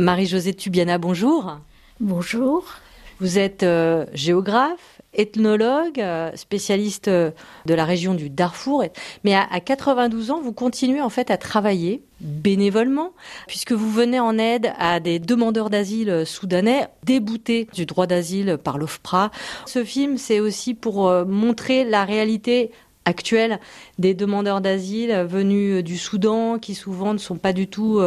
Marie-Josée Tubiana, bonjour. Bonjour. Vous êtes euh, géographe, ethnologue, euh, spécialiste euh, de la région du Darfour. Mais à, à, 92 ans, vous continuez en fait à travailler bénévolement, puisque vous venez en aide à des demandeurs d'asile soudanais déboutés du droit d'asile par l'OFPRA. Ce film, c'est aussi pour montrer la réalité actuelle des demandeurs d'asile venus du Soudan, qui souvent ne sont pas du tout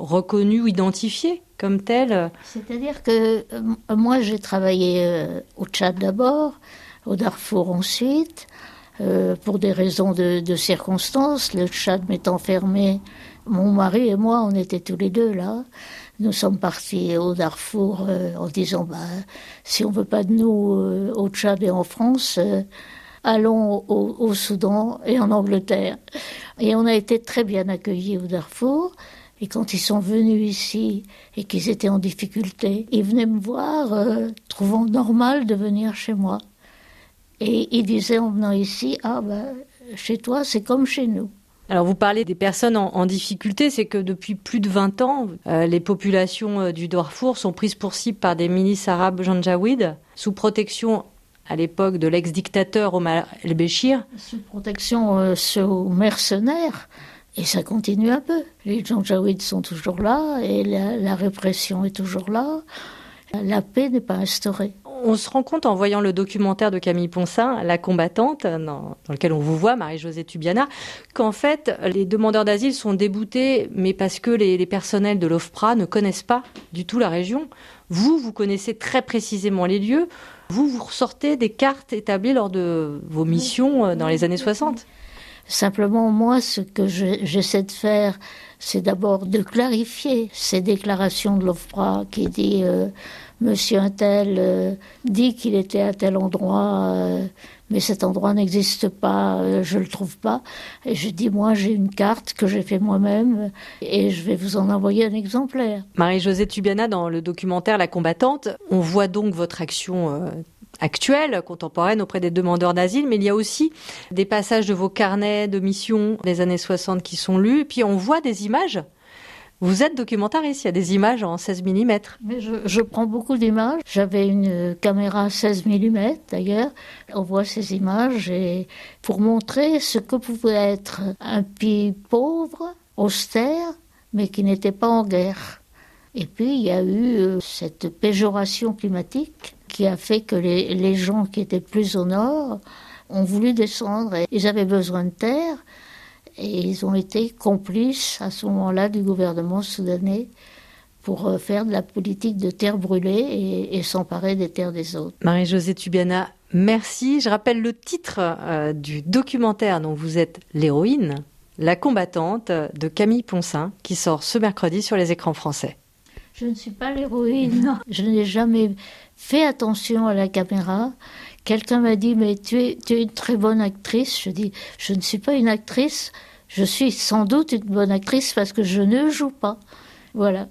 euh, reconnus ou identifiés comme tels. C'est-à-dire que euh, moi j'ai travaillé euh, au Tchad d'abord, au Darfour ensuite, pour des raisons de, circonstances. Le Tchad m'étant fermé, mon mari et moi on était tous les deux là. Nous sommes partis au Darfour en disant bah, si on veut pas de nous au Tchad et en France allons au, au, Soudan et en Angleterre. Et on a été très bien accueillis au Darfour. Et quand ils sont venus ici et qu'ils étaient en difficulté, ils venaient me voir, euh, trouvant normal de venir chez moi. Et ils disaient en venant ici, ah ben, chez toi, c'est comme chez nous. Alors vous parlez des personnes en, en difficulté, c'est que depuis plus de 20 ans, euh, les populations euh, du Darfour sont prises pour cible par des milices arabes janjaouides sous protection à l'époque de l'ex-dictateur Omar el-Béchir. Sous protection euh, sous mercenaires. Et ça continue un peu. Les Janjaouides sont toujours là et la, répression est toujours là. La paix n'est pas instaurée. On se rend compte en voyant le documentaire de Camille Ponsin, La combattante, dans, dans lequel on vous voit, Marie-Josée Tubiana, qu'en fait, les demandeurs d'asile sont déboutés, mais parce que les, les personnels de l'OFPRA ne connaissent pas du tout la région. Vous, vous connaissez très précisément les lieux. Vous, vous ressortez des cartes établies lors de vos missions euh, dans les années 60 Simplement, moi, ce que j'essaie de faire, c'est d'abord de clarifier ces déclarations de l'OFPRA qui dit euh, Monsieur Untel euh, dit qu'il était à tel endroit, euh, mais cet endroit n'existe pas, je le trouve pas. Et je dis moi j'ai une carte que j'ai fait moi-même et je vais vous en envoyer un exemplaire. Marie-Josée Tubiana, dans le documentaire La combattante, on voit donc votre action. Actuelle, contemporaine auprès des demandeurs d'asile, mais il y a aussi des passages de vos carnets de mission des années 60 qui sont lus, et puis on voit des images vous êtes documentariste, il y a des images en 16 mm. Mais je, prends beaucoup d'images. J'avais une caméra 16 mm d'ailleurs. On voit ces images pour montrer ce que pouvait être un pays pauvre, austère, mais qui n'était pas en guerre. Et puis il y a eu euh, cette péjoration climatique qui a fait que les, les gens qui étaient plus au nord ont voulu descendre et ils avaient besoin de terre et ils ont été complices à ce moment-là du gouvernement soudanais pour euh, faire de la politique de terre brûlée et, s'emparer des terres des autres. Marie-Josée Tubiana, merci. Je rappelle le titre euh, du documentaire dont vous êtes l'héroïne, La combattante de Camille Ponsin, qui sort ce mercredi sur les écrans français. Je ne suis pas l'héroïne. Je n'ai jamais fait attention à la caméra. Quelqu'un m'a dit mais tu es, tu es une très bonne actrice. Je dis je ne suis pas une actrice. Je suis sans doute une bonne actrice parce que je ne joue pas. Voilà.